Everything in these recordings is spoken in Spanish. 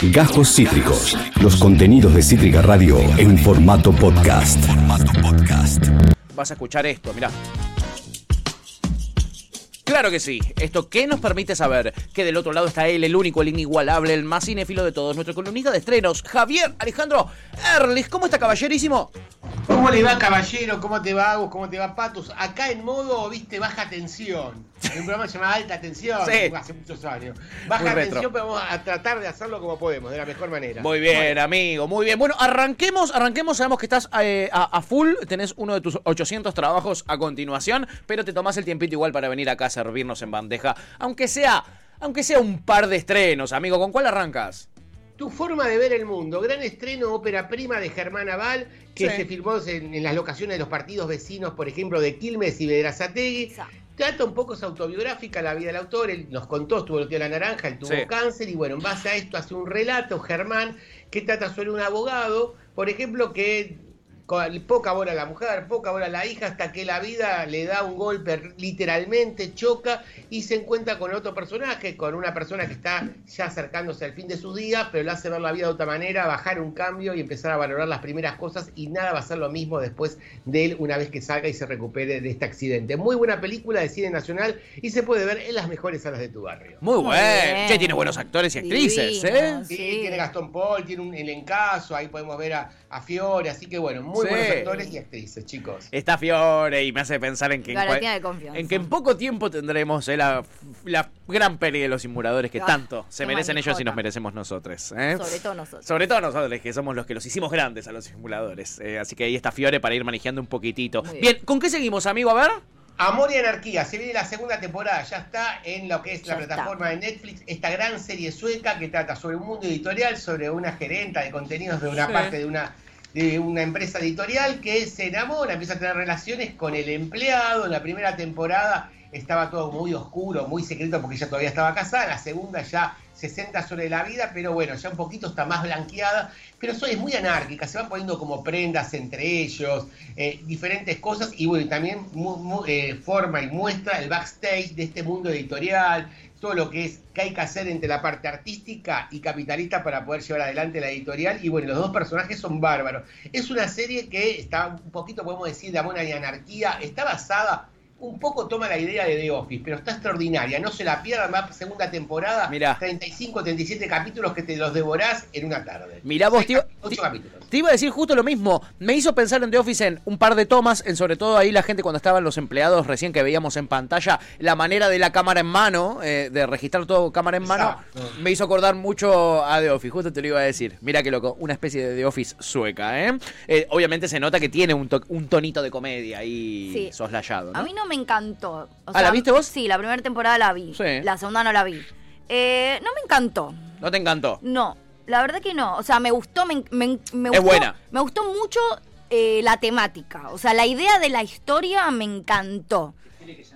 Gajos Cítricos. Los contenidos de Cítrica Radio en formato podcast. Vas a escuchar esto, mirá. Claro que sí. ¿Esto qué nos permite saber? Que del otro lado está él, el único, el inigualable, el más cinéfilo de todos, nuestro columnista de estrenos, Javier Alejandro Erlich. ¿Cómo está, caballerísimo? ¿Cómo le va, caballero? ¿Cómo te va, Agus? ¿Cómo te va, Patus? Acá en modo, viste, baja tensión. El programa se llama Alta Tensión Sí. hace muchos años. Baja tensión, pero vamos a tratar de hacerlo como podemos, de la mejor manera. Muy bien, amigo, muy bien. Bueno, arranquemos, arranquemos. Sabemos que estás eh, a, a full, tenés uno de tus 800 trabajos a continuación, pero te tomás el tiempito igual para venir acá a servirnos en bandeja, aunque sea, aunque sea un par de estrenos, amigo. ¿Con cuál arrancas? Tu forma de ver el mundo. Gran estreno, ópera prima de Germán Aval, que Sí. se filmó en, en las locaciones de los partidos vecinos, por ejemplo, de Quilmes y Vedrazategui. Exacto. Trata un poco es autobiográfica la vida del autor, él nos contó, estuvo el tío de la naranja, él tuvo Sí. cáncer y bueno, en base a esto hace un relato, Germán, que trata sobre un abogado, por ejemplo, que poca bola a la mujer, poca bola a la hija, hasta que la vida le da un golpe literalmente, choca y se encuentra con otro personaje, con una persona que está ya acercándose al fin de sus días, pero le hace ver la vida de otra manera, bajar un cambio y empezar a valorar las primeras cosas y nada va a ser lo mismo después de él una vez que salga y se recupere de este accidente. Muy buena película de cine nacional y se puede ver en las mejores salas de tu barrio. Muy bueno. Che, tiene buenos actores y actrices, ¿eh? Sí. tiene Gastón Paul, tiene un elencazo, ahí podemos ver a, a Fiore, así que bueno, muy Sí. buenos actores y actrices, chicos. Está Fiore y me hace pensar en que, en, Garanía cual- de confianza. en que en poco tiempo tendremos eh, la, la gran peli de los simuladores que Ah, tanto se merecen ellos y nos merecemos nosotros. ¿eh? Sobre todo nosotros. Sobre todo nosotros, que somos los que los hicimos grandes a los simuladores. eh, así que ahí está Fiore para ir manejando un poquitito. Muy Bien. bien. ¿con qué seguimos, amigo? A ver. Amor y Anarquía, se viene la segunda temporada, ya está en lo que es la está. plataforma de Netflix, esta gran serie sueca que trata sobre un mundo editorial, sobre una gerenta de contenidos de una Sí. parte de una de una empresa editorial que se enamora, empieza a tener relaciones con el empleado. En la primera temporada estaba todo muy oscuro, muy secreto porque ella todavía estaba casada. En la segunda ya se centra sobre la vida, pero bueno, ya un poquito está más blanqueada. Pero eso es muy anárquica, se van poniendo como prendas entre ellos, eh, diferentes cosas y bueno, también mu- eh, forma y muestra el backstage de este mundo editorial, todo lo que es que hay que hacer entre la parte artística y capitalista para poder llevar adelante la editorial. Y bueno, los dos personajes son bárbaros. Es una serie que está un poquito, podemos decir, de amor y anarquía. Está basada, un poco toma la idea de The Office, pero está extraordinaria. No se la pierdan, va segunda temporada. Mirá. 35, 37 capítulos que te los devorás en una tarde. Mirá vos, tío. capítulos. Te iba a decir justo lo mismo. Me hizo pensar en The Office en un par de tomas, en sobre todo ahí la gente cuando estaban los empleados recién que veíamos en pantalla, la manera de la cámara en mano, eh, de registrar todo cámara en mano, Exacto. me hizo acordar mucho a The Office. Justo te lo iba a decir. Mira qué loco, una especie de The Office sueca, ¿eh? Eh, obviamente se nota que tiene un, to- un tonito de comedia ahí Sí. soslayado, ¿no? A mí no me encantó. O Ah, ¿la viste vos? Sí, la primera temporada la vi. Sí. La segunda no la vi. Eh, no me encantó. ¿No te encantó? No, la verdad que no. O sea, me gustó, me, me- me Es gustó, buena. Me gustó mucho eh, la temática. O sea, la idea de la historia me encantó.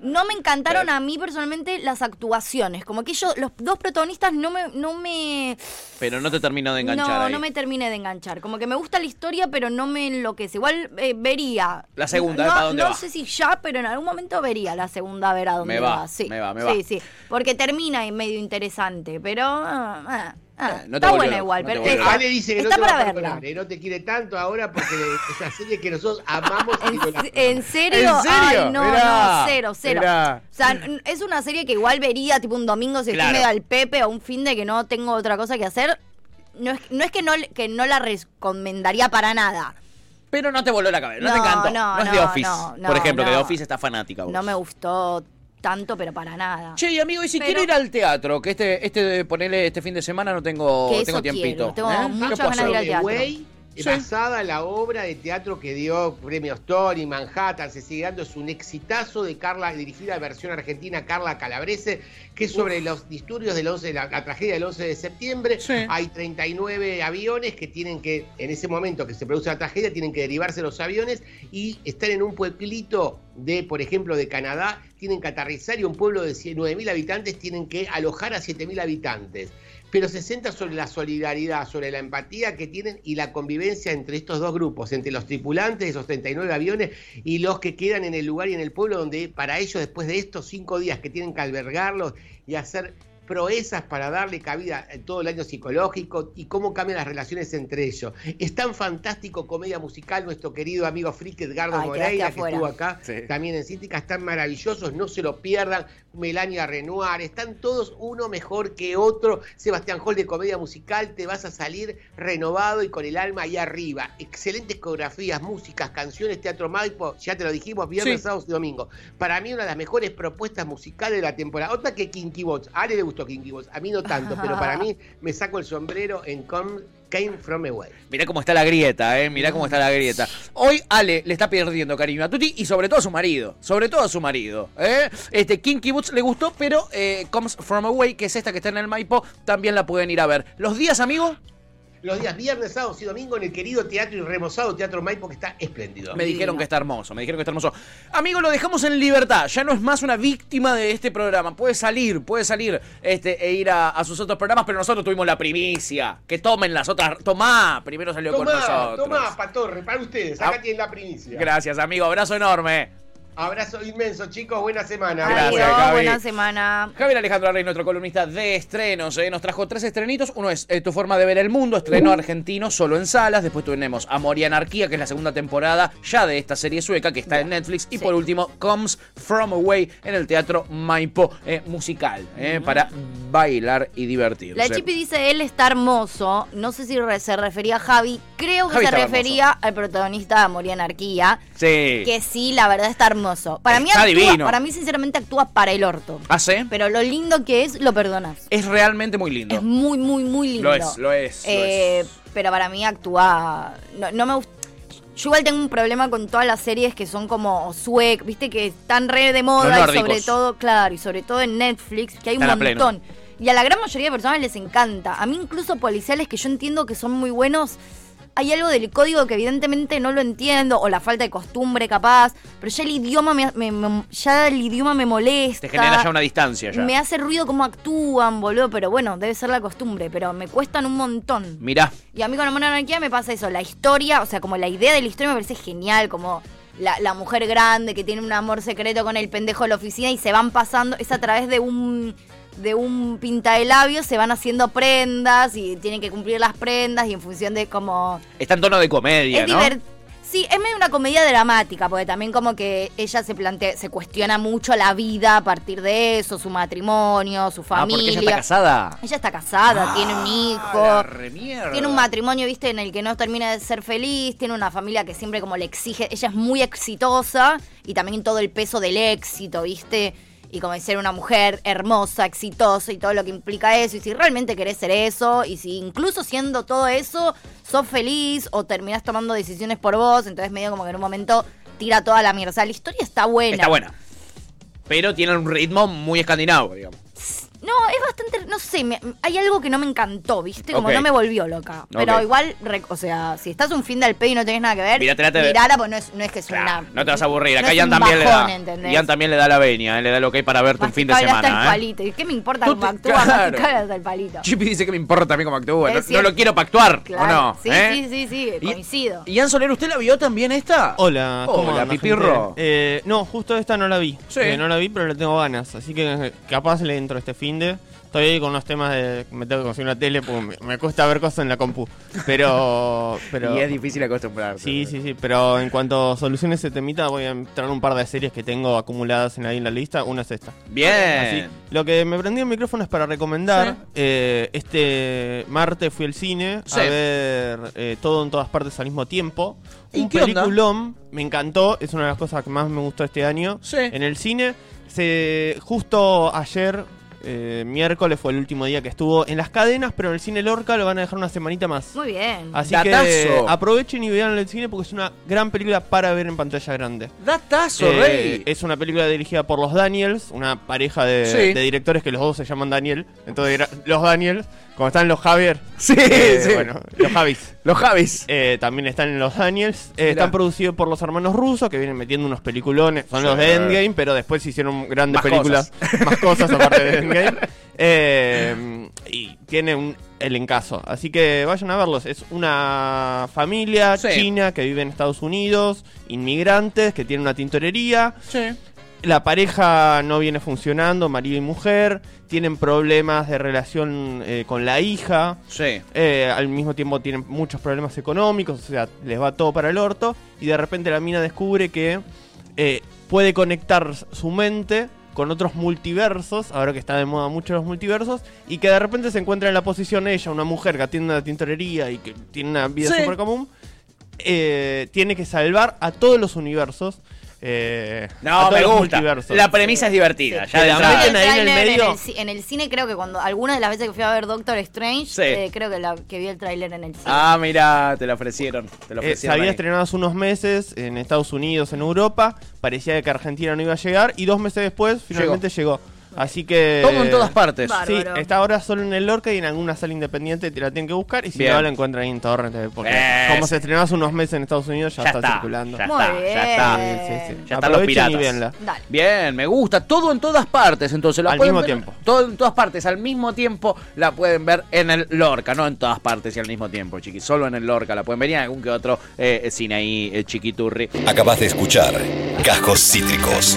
No me encantaron Pero- a mí personalmente las actuaciones. Como que ellos, los dos protagonistas no me, no me, Pero no te terminó de enganchar no, ahí. no me terminé de enganchar. Como que me gusta la historia, pero no me enloquece. Igual eh, vería. La segunda, no, ¿eh? ¿Para dónde no va? sé si ya, pero en algún momento vería la segunda a ver a dónde Me va, Sí, me va, me sí, va. sí. Porque termina en medio interesante, pero ah, ah, ah, no te está buena igual. no pero está-. Ale dice que no está te va para a verla. perdonar, eh, no te quiere tanto ahora porque es una serie que nosotros amamos y ¿En, en serio? ¿En serio? Ay, no, Mirá, no, cero, cero. mirá. O sea, es una serie que igual vería tipo un domingo si Claro. estoy medio al Pepe o un fin de que no tengo otra cosa que hacer. No es, no es que, no, que no la recomendaría para nada. Pero no te voló la cabeza, no, te No, encantó. no, es The no, Office. no, no, Por ejemplo, que The no. Office está fanática. vos. No me gustó tanto, pero para nada. Che, y amigo, y si Pero- quiero ir al teatro, que este, este, ponele este fin de semana no tengo, Que eso tengo tiempito. quiero, tengo ¿eh? muchas ¿Qué puedo ganas de ir al teatro. Way, Sí. basada en la obra de teatro que dio premios Tony, Manhattan, se sigue dando, es un exitazo de Carla, dirigida a versión argentina, Carla Calabrese, que es sobre los disturbios del 11, la, la tragedia del 11 de septiembre. Sí. Hay 39 aviones que tienen que, en ese momento que se produce la tragedia, tienen que derivarse los aviones y están en un pueblito de, por ejemplo, de Canadá, tienen que aterrizar y un pueblo de 9.000 habitantes tienen que alojar a 7.000 habitantes pero se centra sobre la solidaridad, sobre la empatía que tienen y la convivencia entre estos dos grupos, entre los tripulantes de esos 39 aviones y los que quedan en el lugar y en el pueblo donde para ellos después de estos cinco días que tienen que albergarlos y hacer proezas para darle cabida en todo el año psicológico y cómo cambian las relaciones entre ellos. Es tan fantástico comedia musical, nuestro querido amigo Frick Edgardo Ay, Moreira, que estuvo acá Sí. también en Cítrica, están maravillosos, no se lo pierdan. Melania Renoir, están todos uno mejor que otro. Sebastián Hall de comedia musical, te vas a salir renovado y con el alma ahí arriba. Excelentes coreografías, músicas, canciones, teatro Maipo, ya te lo dijimos, viernes, Sí. sábados y domingo. Para mí una de las mejores propuestas musicales de la temporada. Otra que Kinky Bots. A Ale le gustó Kinky Bots, a mí no tanto, pero para mí me saco el sombrero en Come, Came From Away. Mirá cómo está la grieta, eh. Mirá cómo está la grieta. Hoy Ale le está perdiendo cariño a Tuti y sobre todo a su marido. Sobre todo a su marido. ¿eh? Este Kinky Boots le gustó, pero eh, Comes From Away, que es esta que está en el Maipo, también la pueden ir a ver. ¿Los días, amigo? Los días viernes, sábados y domingo en el querido teatro y remozado Teatro Maipo, que está espléndido. Me dijeron que está hermoso, me dijeron que está hermoso. Amigo, lo dejamos en libertad. Ya no es más una víctima de este programa. Puede salir, puede salir este, e ir a, a sus otros programas, pero nosotros tuvimos la primicia. Que tomen las otras. Tomá, primero salió con Tomá, nosotros. tomá, Patorre, para ustedes, acá Ah. tienen la primicia. Gracias, amigo. Abrazo enorme. Abrazo inmenso, chicos, buena semana. Gracias, Adiós, Gaby. buena semana. Javier Alejandro Rey, nuestro columnista de estrenos, eh, nos trajo tres estrenitos. Uno es eh, Tu forma de ver el mundo, estreno argentino solo en salas. Después tenemos Amor y Anarquía, que es la segunda temporada ya de esta serie sueca que está en Netflix. Y Sí. por último, Comes From Away en el Teatro Maipo, eh, musical, eh, para bailar y divertirse. La Chipi dice, él está hermoso. No sé si re- se refería a Javi. Creo que Javi se refería al protagonista de Amor y Anarquía. Sí. Que sí, la verdad está hermoso. Para mí Está actúa, divino. para mí sinceramente actúa para el orto. ¿Ah, sí? Pero lo lindo que es, lo perdonas. Es realmente muy lindo. Es muy, muy, muy lindo. Lo es, lo es, lo Eh, es. Pero para mí actúa. No, no me gusta. Yo igual tengo un problema con todas las series que son como suec, viste que están re de moda y sobre todo, claro, y sobre todo en Netflix, que hay un Están a pleno. montón. Y a la gran mayoría de personas les encanta. A mí incluso policiales que yo entiendo que son muy buenos, hay algo del código que evidentemente no lo entiendo, o la falta de costumbre capaz, pero ya el idioma me, me- me- ya el idioma me molesta. Te genera ya una distancia ya. Me hace ruido cómo actúan, boludo, pero bueno, debe ser la costumbre, pero me cuestan un montón. Mirá. Y a mí con Amor Anarquía me pasa eso, la historia, o sea, como la idea de la historia me parece genial, como la, la mujer grande que tiene un amor secreto con el pendejo de la oficina y se van pasando, es a través de un de un pinta de labios se van haciendo prendas y tienen que cumplir las prendas y en función de como Está en tono de comedia, es ¿no? Sí, es medio una comedia dramática, porque también como que ella se plantea, se cuestiona mucho la vida a partir de eso, su matrimonio, su Ah, familia. porque ella está casada. Ella está casada, tiene un Ah, hijo. Tiene un matrimonio, viste, en el que no termina de ser feliz, tiene una familia que siempre como le exige, ella es muy exitosa y también todo el peso del éxito, viste, y como ser una mujer hermosa, exitosa y todo lo que implica eso, y si realmente querés ser eso, y si incluso siendo todo eso, sos feliz o terminás tomando decisiones por vos, entonces medio como que en un momento tira toda la mierda. O sea, la historia está buena. Está buena. Pero tiene un ritmo muy escandinavo, digamos. No, es bastante, no sé, me- hay algo que no me encantó, ¿viste? Como no me volvió loca. Pero igual, re- o sea, si estás un fin del pe y no tenés nada que ver, Mirátela, te- mirala, pues no es, no es que es Claro, una... no te vas a aburrir. no Acá Ian también le da. ¿entendés? Ian también le da la venia, eh, le da lo que hay para verte un fin de Masticable hasta el semana. ¿eh? palito. ¿Y qué me importa cómo actúa? claro. El palito. Chippy dice que me importa también cómo actúa. No, lo quiero para actuar, Claro. ¿o no? Sí, ¿Eh? sí, sí, sí, Y- coincido. Ian Soler, ¿usted la vio también esta? Hola, ¿cómo Hola, Pipirro. Eh, no, justo esta no la vi. Sí. Eh, no la vi, pero le tengo ganas. Así que capaz le entro este fin Estoy ahí con unos temas de. Me tengo que conseguir una tele porque me, me cuesta ver cosas en la compu. Pero. pero Y es difícil acostumbrarse. Sí, sí, sí. Pero en cuanto solucione ese temita, voy a entrar un par de series que tengo acumuladas en ahí en la lista. Una es esta. Así, Bien. lo que me prendí el micrófono es para recomendar. Sí. eh, este martes fui al cine Sí. a ver eh, todo en todas partes al mismo tiempo. ¿Y Un qué onda? peliculón, me encantó, es una de las cosas que más me gustó este año. Sí. En el cine, se justo ayer, eh, miércoles fue el último día que estuvo en las cadenas, pero en el cine Lorca lo van a dejar una semanita más. Muy bien. Así Datazo. que aprovechen y vean el cine porque es una gran película para ver en pantalla grande. Datazo, Eh, Rey. es una película dirigida por los Daniels, una pareja de, Sí. de directores que los dos se llaman Daniel. Entonces, los Daniels, como están los Javier, Sí, eh, sí. bueno, los Javis. Los Javis. eh, también están en los Daniels. Eh, están producidos por los hermanos rusos que vienen metiendo unos peliculones. Son Sí. los de Endgame, pero después hicieron grandes Más películas. Más cosas aparte de Endgame. Eh, y tiene un elencazo. Así que vayan a verlos. Es una familia Sí. china que vive en Estados Unidos, inmigrantes, que tiene una tintorería. Sí. La pareja no viene funcionando, marido y mujer, tienen problemas de relación eh, con la hija, Sí. eh, al mismo tiempo tienen muchos problemas económicos, o sea, les va todo para el orto, y de repente la mina descubre que eh, puede conectar su mente con otros multiversos, ahora que está de moda mucho los multiversos, y que de repente se encuentra en la posición ella, una mujer que atiende una tintorería y que tiene una vida Sí. súper común, eh, tiene que salvar a todos los universos. Eh, No, me gusta. La premisa es divertida. Sí. Ya de La entrada. meten ahí en el tráiler medio. el ci- En el, cine creo que cuando algunas de las veces que fui a ver Doctor Strange, Sí. eh, creo que, la, que vi el tráiler en el cine. Ah, mira, te lo ofrecieron. Te lo Eh, se había ahí. estrenado hace unos meses en Estados Unidos, en Europa. Parecía que Argentina no iba a llegar. Y dos meses después, finalmente llegó. Así que. Todo en todas partes. Bárbaro. Sí, está ahora solo en el Lorca y en alguna sala independiente te la tienen que buscar. Y si Bien. no, la encuentran ahí en Torrent. eh, Porque Es. como se estrenó hace unos meses en Estados Unidos, ya, Ya está, está, circulando. ya Muy está, bien. ya está. Sí, sí, sí. Ya están los piratas. Bien, me gusta. Todo en todas partes, entonces. La Al pueden mismo ver- tiempo. Todo en todas partes, al mismo tiempo la pueden ver en el Lorca, no en todas partes y al mismo tiempo, chiquis. Solo en el Lorca la pueden ver y en algún que otro eh, cine ahí, eh, chiquiturri. Acabas de escuchar Cajos Cítricos.